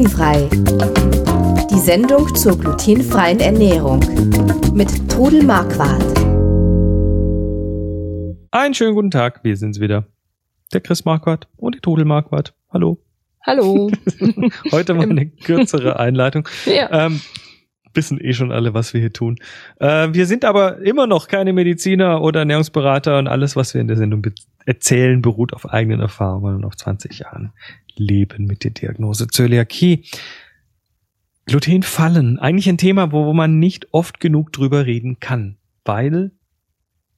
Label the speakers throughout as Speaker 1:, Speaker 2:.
Speaker 1: Glutenfrei. Die Sendung zur glutenfreien Ernährung mit Trudel Marquardt.
Speaker 2: Einen schönen guten Tag, wir sind's wieder. Der Chris Marquardt und die Trudel Marquardt. Hallo.
Speaker 3: Hallo.
Speaker 2: Heute mal eine kürzere Einleitung.
Speaker 3: Ja.
Speaker 2: Ähm, wissen eh schon alle, was wir hier tun. Äh, wir sind aber immer noch keine Mediziner oder Ernährungsberater und alles, was wir in der Sendung be erzählen, beruht auf eigenen Erfahrungen und auf 20 Jahren Leben mit der Diagnose Zöliakie. Glutenfallen, eigentlich ein Thema, wo, wo man nicht oft genug drüber reden kann, weil,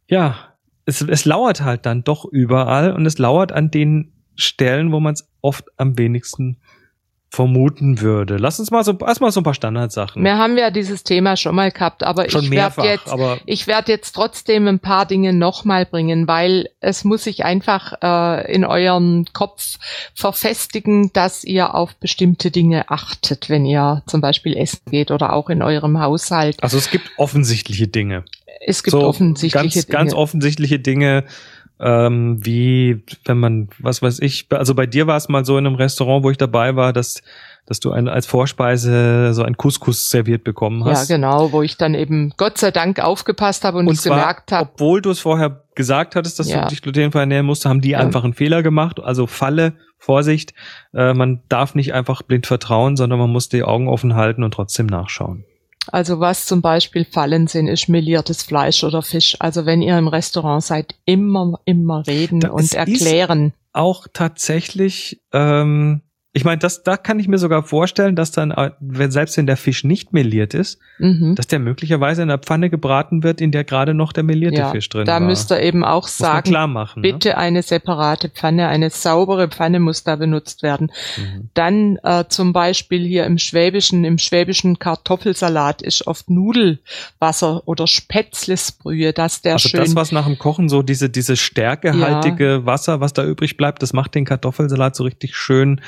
Speaker 2: ja, es, es lauert halt dann doch überall und es lauert an den Stellen, wo man es oft am wenigsten vermuten würde. Lass uns mal so erstmal so ein paar Standardsachen.
Speaker 3: Wir haben ja dieses Thema schon mal gehabt, aber
Speaker 2: Schon
Speaker 3: ich werde jetzt,
Speaker 2: aber
Speaker 3: ich werde jetzt trotzdem ein paar Dinge nochmal bringen, weil es muss sich einfach äh, in eurem Kopf verfestigen, dass ihr auf bestimmte Dinge achtet, wenn ihr zum Beispiel essen geht oder auch in eurem Haushalt.
Speaker 2: also es gibt offensichtliche Dinge.
Speaker 3: Es gibt
Speaker 2: so
Speaker 3: offensichtliche
Speaker 2: ganz,
Speaker 3: Dinge.
Speaker 2: ganz offensichtliche Dinge, ähm, wie wenn man, was weiß ich, also bei dir war es mal so in einem Restaurant, wo ich dabei war, dass dass du ein, als Vorspeise so ein Couscous serviert bekommen
Speaker 3: ja,
Speaker 2: hast.
Speaker 3: genau, wo ich dann eben Gott sei Dank aufgepasst habe und,
Speaker 2: Und
Speaker 3: es
Speaker 2: zwar,
Speaker 3: gemerkt habe.
Speaker 2: obwohl du es vorher gesagt hattest, dass
Speaker 3: Ja.
Speaker 2: du dich glutenfrei ernähren musst, haben die
Speaker 3: Ja.
Speaker 2: einfach einen Fehler gemacht. Also Falle, Vorsicht, äh, man darf nicht einfach blind vertrauen, sondern man muss die Augen offen halten und trotzdem nachschauen.
Speaker 3: Also was zum Beispiel Fallen sind, ist meliertes Fleisch oder Fisch. Also wenn ihr im Restaurant seid, immer, immer reden
Speaker 2: Da- es
Speaker 3: und erklären.
Speaker 2: auch tatsächlich, ähm, ich meine, das, da kann ich mir sogar vorstellen, dass dann, äh, wenn selbst wenn der Fisch nicht meliert ist,
Speaker 3: Mhm.
Speaker 2: dass der möglicherweise in einer Pfanne gebraten wird, in der gerade noch der melierte
Speaker 3: Ja,
Speaker 2: Fisch drin
Speaker 3: da
Speaker 2: war.
Speaker 3: müsst ihr eben auch
Speaker 2: Muss
Speaker 3: sagen,
Speaker 2: machen. ne?
Speaker 3: bitte eine separate Pfanne, eine saubere Pfanne muss da benutzt werden.
Speaker 2: Mhm.
Speaker 3: Dann äh, zum Beispiel hier im Schwäbischen, im schwäbischen Kartoffelsalat ist oft Nudelwasser oder Spätzlesbrühe, dass der
Speaker 2: Also
Speaker 3: schön
Speaker 2: das, was nach dem Kochen so diese, diese stärkehaltige Wasser, was da übrig bleibt, das macht den Kartoffelsalat so richtig schön,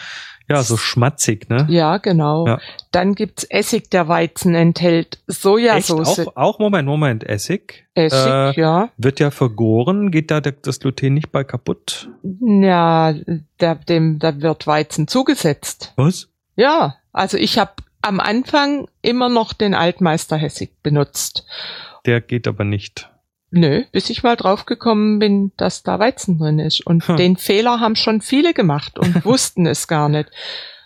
Speaker 2: ja, so schmatzig, ne?
Speaker 3: ja, genau.
Speaker 2: Ja.
Speaker 3: Dann gibt's Essig, der Weizen enthält
Speaker 2: Echt?
Speaker 3: Sojasauce.
Speaker 2: Auch, auch, Moment, Moment, Essig.
Speaker 3: Essig,
Speaker 2: äh,
Speaker 3: ja.
Speaker 2: Wird ja vergoren, geht da das Gluten nicht bei kaputt?
Speaker 3: Ja, da, dem, da wird Weizen zugesetzt.
Speaker 2: Was?
Speaker 3: Ja, also ich habe am Anfang immer noch den Altmeisterhessig benutzt.
Speaker 2: Der geht aber nicht.
Speaker 3: Nö, bis ich mal draufgekommen bin, dass da Weizen drin ist. Und
Speaker 2: Hm.
Speaker 3: den Fehler haben schon viele gemacht und wussten es gar nicht.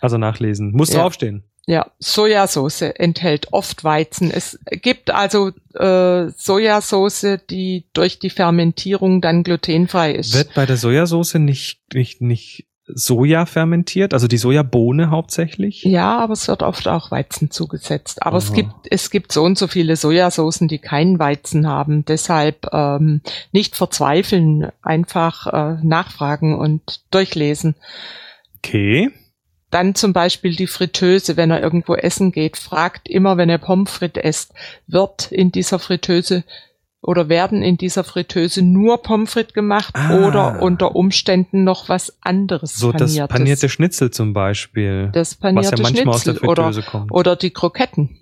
Speaker 2: Also nachlesen. Muss
Speaker 3: Ja.
Speaker 2: draufstehen.
Speaker 3: Ja, Sojasauce enthält oft Weizen. Es gibt also äh, Sojasauce, die durch die Fermentierung dann glutenfrei ist.
Speaker 2: Wird bei der Sojasauce nicht, nicht, nicht Soja fermentiert? Also die Sojabohne hauptsächlich?
Speaker 3: Ja, aber es wird oft auch Weizen zugesetzt. Aber es
Speaker 2: Aha.
Speaker 3: gibt, es gibt so und so viele Sojasoßen, die keinen Weizen haben. Deshalb ähm, nicht verzweifeln, einfach äh, nachfragen und durchlesen.
Speaker 2: Okay.
Speaker 3: Dann zum Beispiel die Fritteuse, wenn er irgendwo essen geht, fragt immer, wenn er Pommes frites esst, wird in dieser Fritteuse oder werden in dieser Fritteuse nur Pommes frites gemacht
Speaker 2: Ah.
Speaker 3: oder unter Umständen noch was anderes
Speaker 2: So das
Speaker 3: paniertes.
Speaker 2: panierte Schnitzel zum Beispiel.
Speaker 3: das
Speaker 2: was
Speaker 3: panierte
Speaker 2: ja manchmal aus der
Speaker 3: Schnitzel oder,
Speaker 2: Fritteuse kommt.
Speaker 3: oder die Kroketten.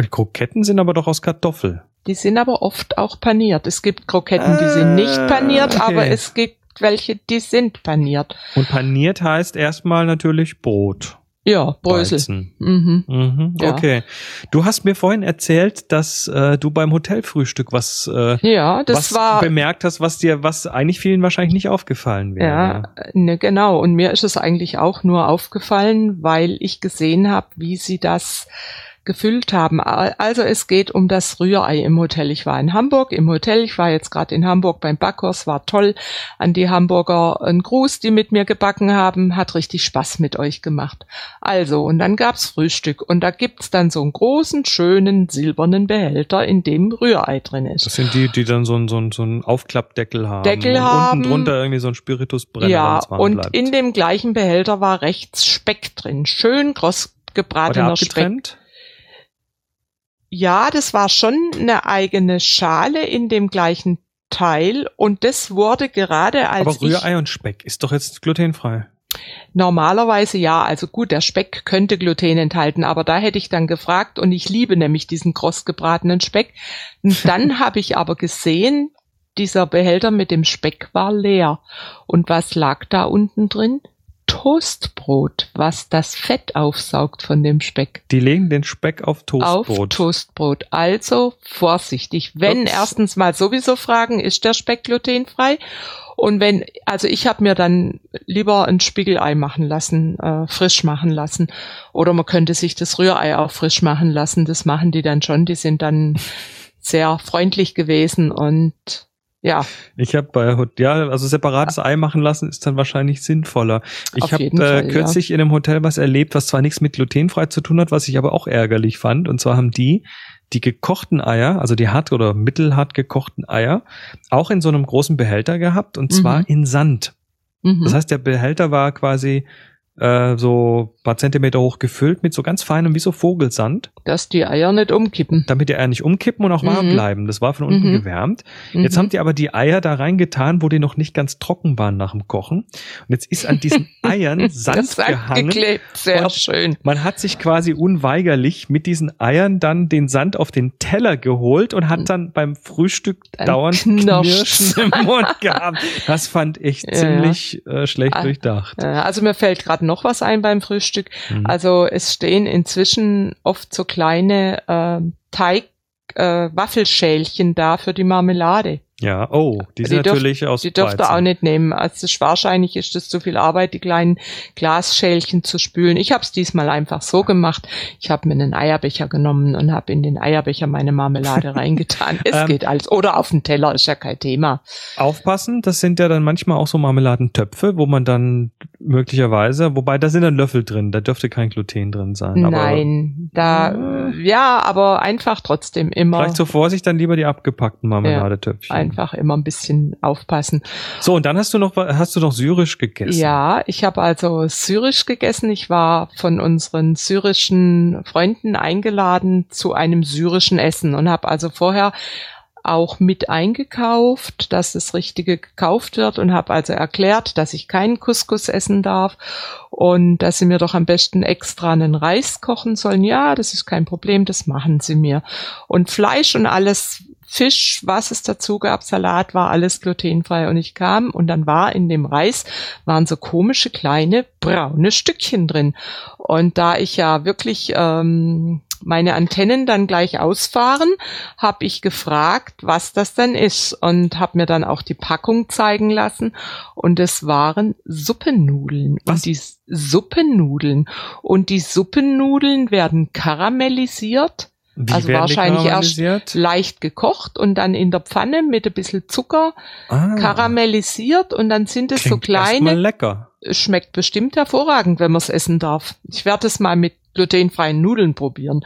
Speaker 2: Die Kroketten sind aber doch aus Kartoffel.
Speaker 3: Die sind aber oft auch paniert. Es gibt Kroketten, die sind nicht
Speaker 2: Ah,
Speaker 3: paniert,
Speaker 2: okay.
Speaker 3: aber es gibt welche, die sind paniert.
Speaker 2: Und paniert heißt erstmal natürlich Brot.
Speaker 3: Ja, Brösel. Mhm.
Speaker 2: Mhm,
Speaker 3: Ja.
Speaker 2: Okay. Du hast mir vorhin erzählt, dass äh, du beim Hotelfrühstück was, äh,
Speaker 3: Ja, das
Speaker 2: was
Speaker 3: war
Speaker 2: bemerkt hast, was dir, was eigentlich vielen wahrscheinlich nicht aufgefallen wäre.
Speaker 3: Ja, ne, genau. Und mir ist es eigentlich auch nur aufgefallen, weil ich gesehen habe, wie sie das gefüllt haben. Al- Also es geht um das Rührei im Hotel. Ich war in Hamburg im Hotel. Ich war jetzt gerade in Hamburg beim Backhaus. War toll. An die Hamburger ein Gruß, die mit mir gebacken haben. Hat richtig Spaß mit euch gemacht. Also, und dann gab's Frühstück. Und da gibt's dann so einen großen, schönen, silbernen Behälter, in dem Rührei drin ist.
Speaker 2: Das sind die, die dann so einen so einen- so einen Aufklappdeckel haben.
Speaker 3: Deckel
Speaker 2: und
Speaker 3: haben.
Speaker 2: unten drunter irgendwie so ein Spiritusbrenner,
Speaker 3: Ja, und
Speaker 2: bleibt.
Speaker 3: in dem gleichen Behälter war rechts Speck drin. Schön
Speaker 2: der
Speaker 3: gebratener Speck. Ja, das war schon eine eigene Schale in dem gleichen Teil und das wurde gerade als
Speaker 2: Aber Rührei und Speck ist doch jetzt glutenfrei.
Speaker 3: normalerweise ja, also gut, der Speck könnte Gluten enthalten, aber da hätte ich dann gefragt und ich liebe nämlich diesen kross gebratenen Speck. Und dann habe ich aber gesehen, dieser Behälter mit dem Speck war leer. Und was lag da unten drin? Toastbrot, was das Fett aufsaugt von dem Speck.
Speaker 2: Die legen den Speck auf Toastbrot.
Speaker 3: Auf Toastbrot. Also vorsichtig. Wenn
Speaker 2: Ups.
Speaker 3: erstens mal sowieso fragen, ist der Speck glutenfrei? Und wenn, also ich habe mir dann lieber ein Spiegelei machen lassen, äh, frisch machen lassen. Oder man könnte sich das Rührei auch frisch machen lassen. Das machen die dann schon. Die sind dann sehr freundlich gewesen und ja,
Speaker 2: Ich habe bei ja, also separates Ei machen lassen ist dann wahrscheinlich sinnvoller. Ich habe äh,
Speaker 3: Fall, ja.
Speaker 2: kürzlich in einem Hotel was erlebt, was zwar nichts mit glutenfrei zu tun hat, was ich aber auch ärgerlich fand. Und zwar haben die die gekochten Eier, also die hart oder mittelhart gekochten Eier, auch in so einem großen Behälter gehabt und zwar
Speaker 3: Mhm.
Speaker 2: in Sand.
Speaker 3: mhm.
Speaker 2: Das heißt, der Behälter war quasi äh, so paar Zentimeter hoch gefüllt mit so ganz feinem, wie so Vogelsand,
Speaker 3: dass die Eier nicht umkippen.
Speaker 2: damit die Eier nicht umkippen und auch warm
Speaker 3: Mhm.
Speaker 2: bleiben. Das war von unten
Speaker 3: Mhm.
Speaker 2: gewärmt. Jetzt
Speaker 3: Mhm.
Speaker 2: haben die aber die Eier da reingetan, wo die noch nicht ganz trocken waren nach dem Kochen. Und jetzt ist an diesen Eiern Sand gehangen.
Speaker 3: geklebt, sehr
Speaker 2: Und-
Speaker 3: schön.
Speaker 2: Man hat sich quasi unweigerlich mit diesen Eiern dann den Sand auf den Teller geholt und hat dann beim Frühstück
Speaker 3: Dann
Speaker 2: dauernd. Knirschen im Mund gehabt. Das fand ich
Speaker 3: Ja,
Speaker 2: ziemlich Äh, schlecht
Speaker 3: Ah.
Speaker 2: durchdacht.
Speaker 3: Also mir fällt gerade noch was ein beim Frühstück.
Speaker 2: Mhm.
Speaker 3: Also es stehen inzwischen oft so kleine ähm, Teig, äh, Waffelschälchen da für die Marmelade.
Speaker 2: Ja, oh, die sind
Speaker 3: Die dürft-
Speaker 2: natürlich aus
Speaker 3: Die dürft ihr auch nicht nehmen. Also es ist, wahrscheinlich ist das zu viel Arbeit, die kleinen Glasschälchen zu spülen. Ich habe es diesmal einfach so gemacht. Ich habe mir einen Eierbecher genommen und habe in den Eierbecher meine Marmelade reingetan. Es
Speaker 2: Ähm,
Speaker 3: geht alles. Oder auf den Teller, ist ja kein Thema.
Speaker 2: Aufpassen, das sind ja dann manchmal auch so Marmeladentöpfe, wo man dann möglicherweise, wobei da sind dann Löffel drin, da dürfte kein Gluten drin sein. Aber
Speaker 3: Nein, da, ja, aber einfach trotzdem immer,
Speaker 2: Vielleicht zur Vorsicht dann lieber die abgepackten Marmeladetöpfchen.
Speaker 3: einfach immer ein bisschen aufpassen.
Speaker 2: So, und dann hast du noch, hast du noch syrisch gegessen.
Speaker 3: Ja, ich habe also syrisch gegessen. Ich war von unseren syrischen Freunden eingeladen zu einem syrischen Essen und habe also vorher auch mit eingekauft, dass das Richtige gekauft wird und habe also erklärt, dass ich keinen Couscous essen darf und dass sie mir doch am besten extra einen Reis kochen sollen. Ja, das ist kein Problem, das machen sie mir. Und Fleisch und alles, Fisch, was es dazu gab, Salat war alles glutenfrei und ich kam und dann war in dem Reis waren so komische kleine braune Stückchen drin. Und da ich ja wirklich ähm, meine Antennen dann gleich ausfahren, habe ich gefragt, was das denn ist und habe mir dann auch die Packung zeigen lassen und es waren Suppennudeln.
Speaker 2: Was?
Speaker 3: Und die Suppennudeln und die Suppennudeln werden karamellisiert
Speaker 2: Wie
Speaker 3: also wahrscheinlich erst leicht gekocht und dann in der Pfanne mit ein bisschen Zucker
Speaker 2: ah,
Speaker 3: karamellisiert und dann sind es so
Speaker 2: klingt erstmal
Speaker 3: kleine,
Speaker 2: lecker.
Speaker 3: schmeckt bestimmt hervorragend, wenn man es essen darf. Ich werde es mal mit glutenfreien Nudeln probieren.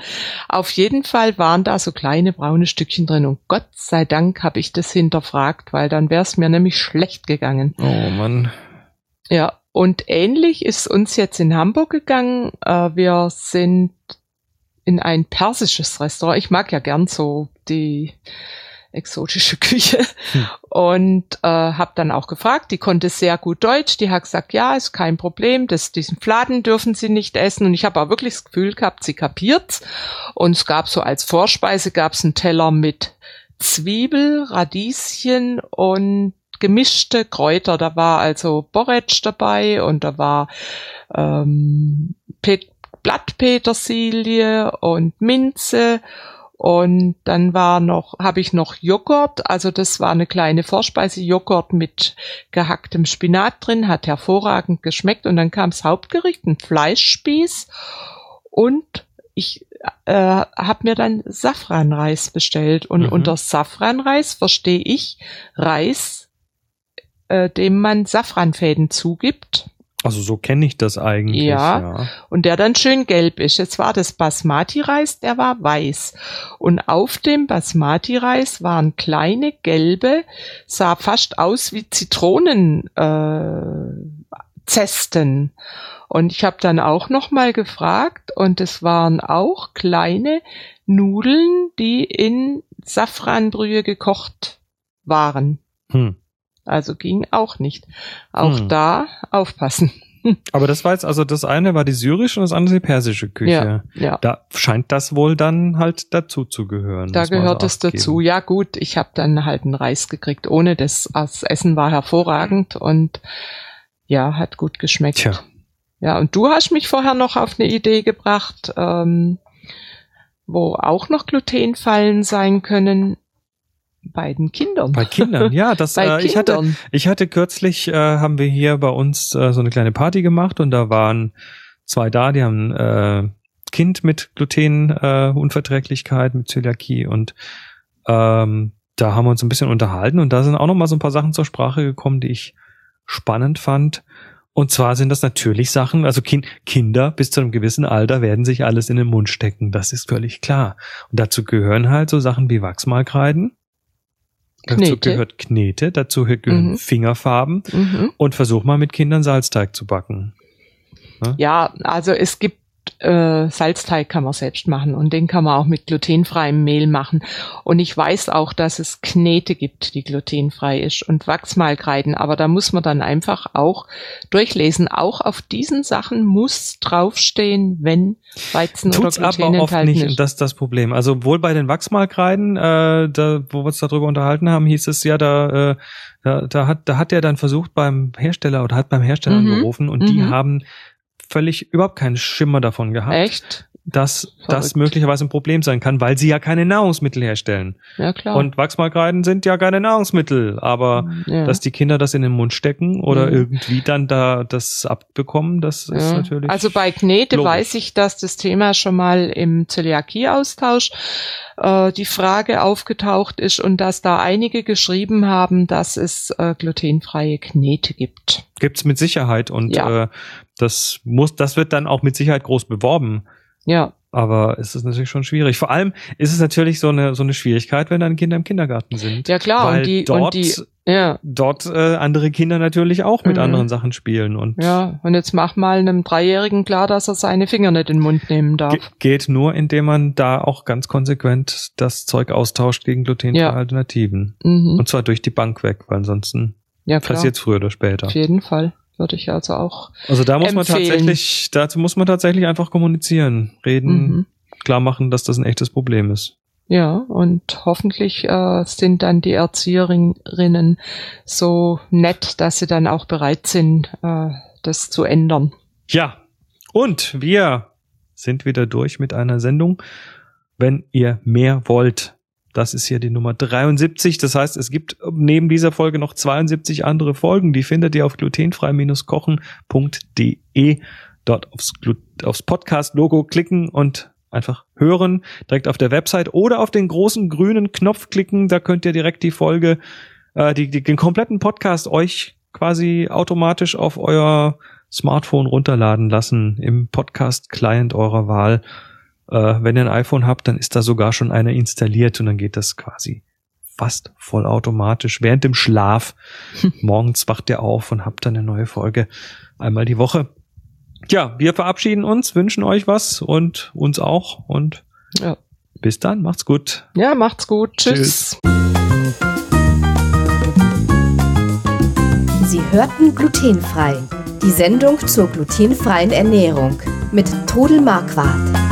Speaker 3: Auf jeden Fall waren da so kleine braune Stückchen drin und Gott sei Dank habe ich das hinterfragt, weil dann wäre es mir nämlich schlecht gegangen.
Speaker 2: Oh Mann.
Speaker 3: Ja, und ähnlich ist uns jetzt in Hamburg gegangen. Äh, wir sind in ein persisches Restaurant. Ich mag ja gern so die exotische Küche
Speaker 2: Hm.
Speaker 3: und äh, habe dann auch gefragt. Die konnte sehr gut Deutsch. Die hat gesagt, ja, ist kein Problem. Das, diesen Fladen dürfen Sie nicht essen. Und ich habe auch wirklich das Gefühl gehabt, sie kapiert's. Und es gab so als Vorspeise gab's einen Teller mit Zwiebel, Radieschen und gemischte Kräuter. Da war also Borretsch dabei und da war ähm, Pet Blattpetersilie und Minze und dann war noch, habe ich noch Joghurt, also das war eine kleine Vorspeise, Joghurt mit gehacktem Spinat drin, hat hervorragend geschmeckt. Und dann kam das Hauptgericht, ein Fleischspieß. Und ich äh, habe mir dann Safranreis bestellt. Und
Speaker 2: Mhm.
Speaker 3: unter Safranreis verstehe ich Reis, äh, dem man Safranfäden zugibt
Speaker 2: Also so kenne ich das eigentlich.
Speaker 3: Ja.
Speaker 2: ja.
Speaker 3: und der dann schön gelb ist. Jetzt war das Basmati-Reis, der war weiß. Und auf dem Basmati-Reis waren kleine gelbe, sah fast aus wie Zitronen äh, Zesten. Und ich habe dann auch noch mal gefragt und es waren auch kleine Nudeln, die in Safranbrühe gekocht waren.
Speaker 2: Hm.
Speaker 3: Also ging auch nicht. Auch
Speaker 2: Hm.
Speaker 3: da aufpassen.
Speaker 2: Aber das war jetzt, also das eine war die syrische und das andere die persische Küche.
Speaker 3: Ja, ja.
Speaker 2: Da scheint das wohl dann halt dazu zu gehören.
Speaker 3: Da gehört es dazu. Ja gut, ich habe dann halt einen Reis gekriegt ohne das. Das Essen war hervorragend und ja, hat gut geschmeckt.
Speaker 2: Tja.
Speaker 3: Ja, und du hast mich vorher noch auf eine Idee gebracht, ähm, wo auch noch Glutenfallen sein können, bei den Kindern.
Speaker 2: Bei Kindern, ja, das äh, ich hatte
Speaker 3: Kindern.
Speaker 2: ich hatte kürzlich äh, haben wir hier bei uns äh, so eine kleine Party gemacht und da waren zwei da, die haben äh, Kind mit Glutenunverträglichkeit, äh, mit Zöliakie und ähm, da haben wir uns ein bisschen unterhalten und da sind auch noch mal so ein paar Sachen zur Sprache gekommen, die ich spannend fand. Und zwar sind das natürlich Sachen, also kind, Kinder bis zu einem gewissen Alter werden sich alles in den Mund stecken, das ist völlig klar. Und dazu gehören halt so Sachen wie Wachsmalkreiden, dazu
Speaker 3: Knete.
Speaker 2: gehört Knete, dazu gehören
Speaker 3: Mhm.
Speaker 2: Fingerfarben
Speaker 3: Mhm.
Speaker 2: und versuch mal mit Kindern Salzteig zu backen.
Speaker 3: Ja, also es gibt äh, Salzteig kann man selbst machen und den kann man auch mit glutenfreiem Mehl machen. Und ich weiß auch, dass es Knete gibt, die glutenfrei ist und Wachsmalkreiden, aber da muss man dann einfach auch durchlesen. Auch auf diesen Sachen muss draufstehen, wenn Weizen
Speaker 2: Tut's
Speaker 3: oder
Speaker 2: aber
Speaker 3: Gluten
Speaker 2: oft
Speaker 3: enthalten
Speaker 2: nicht
Speaker 3: ist.
Speaker 2: und das ist das Problem. Also wohl bei den Wachsmalkreiden, äh, da, wo wir uns darüber unterhalten haben, hieß es ja, da, äh, da, da hat, da hat er dann versucht beim Hersteller oder hat beim Hersteller
Speaker 3: Mhm.
Speaker 2: angerufen und die
Speaker 3: Mhm.
Speaker 2: haben völlig überhaupt keinen Schimmer davon gehabt,
Speaker 3: Echt?
Speaker 2: Dass das
Speaker 3: Verrückt.
Speaker 2: möglicherweise ein Problem sein kann, weil sie ja keine Nahrungsmittel herstellen.
Speaker 3: Ja, klar.
Speaker 2: Und Wachsmalkreiden sind ja keine Nahrungsmittel, aber
Speaker 3: ja.
Speaker 2: dass die Kinder das in den Mund stecken oder
Speaker 3: Mhm.
Speaker 2: irgendwie dann da das abbekommen, das ist
Speaker 3: Ja.
Speaker 2: natürlich.
Speaker 3: Also bei Knete
Speaker 2: logisch.
Speaker 3: weiß ich, dass das Thema schon mal im Zöliakie-Austausch äh, die Frage aufgetaucht ist und dass da einige geschrieben haben, dass es äh, glutenfreie Knete gibt.
Speaker 2: gibt's mit Sicherheit und
Speaker 3: Ja.
Speaker 2: äh, das muss, das wird dann auch mit Sicherheit groß beworben.
Speaker 3: Ja,
Speaker 2: Aber es ist natürlich schon schwierig. Vor allem ist es natürlich so eine so eine Schwierigkeit, wenn dann Kinder im Kindergarten sind.
Speaker 3: ja klar.
Speaker 2: weil
Speaker 3: und die,
Speaker 2: dort
Speaker 3: und die, ja,
Speaker 2: dort äh, andere Kinder natürlich auch mit
Speaker 3: Mhm.
Speaker 2: anderen Sachen spielen und
Speaker 3: ja. Und jetzt mach mal einem Dreijährigen klar, dass er seine Finger nicht in den Mund nehmen darf.
Speaker 2: ge geht nur, indem man da auch ganz konsequent das Zeug austauscht gegen glutenfreie
Speaker 3: Ja.
Speaker 2: Alternativen.
Speaker 3: Mhm.
Speaker 2: Und zwar durch die Bank weg, weil ansonsten
Speaker 3: Ja, klar.
Speaker 2: passiert's früher oder später.
Speaker 3: Auf jeden Fall. Würde ich also auch.
Speaker 2: Also da muss man
Speaker 3: empfehlen.
Speaker 2: tatsächlich, dazu muss man tatsächlich einfach kommunizieren, reden,
Speaker 3: Mhm.
Speaker 2: klar machen, dass das ein echtes Problem ist.
Speaker 3: Ja, und hoffentlich äh, sind dann die Erzieherinnen so nett, dass sie dann auch bereit sind, äh, das zu ändern.
Speaker 2: Ja, und wir sind wieder durch mit einer Sendung. Wenn ihr mehr wollt, das ist hier die Nummer 73. Das heißt, es gibt neben dieser Folge noch 72 andere Folgen. Die findet ihr auf glutenfrei-kochen.de. Dort aufs, aufs Podcast-Logo klicken und einfach hören, direkt auf der Website oder auf den großen grünen Knopf klicken. Da könnt ihr direkt die Folge, äh, die, die, den kompletten Podcast euch quasi automatisch auf euer Smartphone runterladen lassen im Podcast-Client eurer Wahl. Äh, wenn ihr ein iPhone habt, dann ist da sogar schon einer installiert und dann geht das quasi fast vollautomatisch während dem Schlaf. Morgens wacht ihr auf und habt dann eine neue Folge einmal die Woche. Ja, wir verabschieden uns, wünschen euch was und uns auch und
Speaker 3: Ja,
Speaker 2: bis dann, macht's gut.
Speaker 3: ja macht's gut. Tschüss.
Speaker 1: Sie hörten glutenfrei. Die Sendung zur glutenfreien Ernährung mit Todel Marquardt.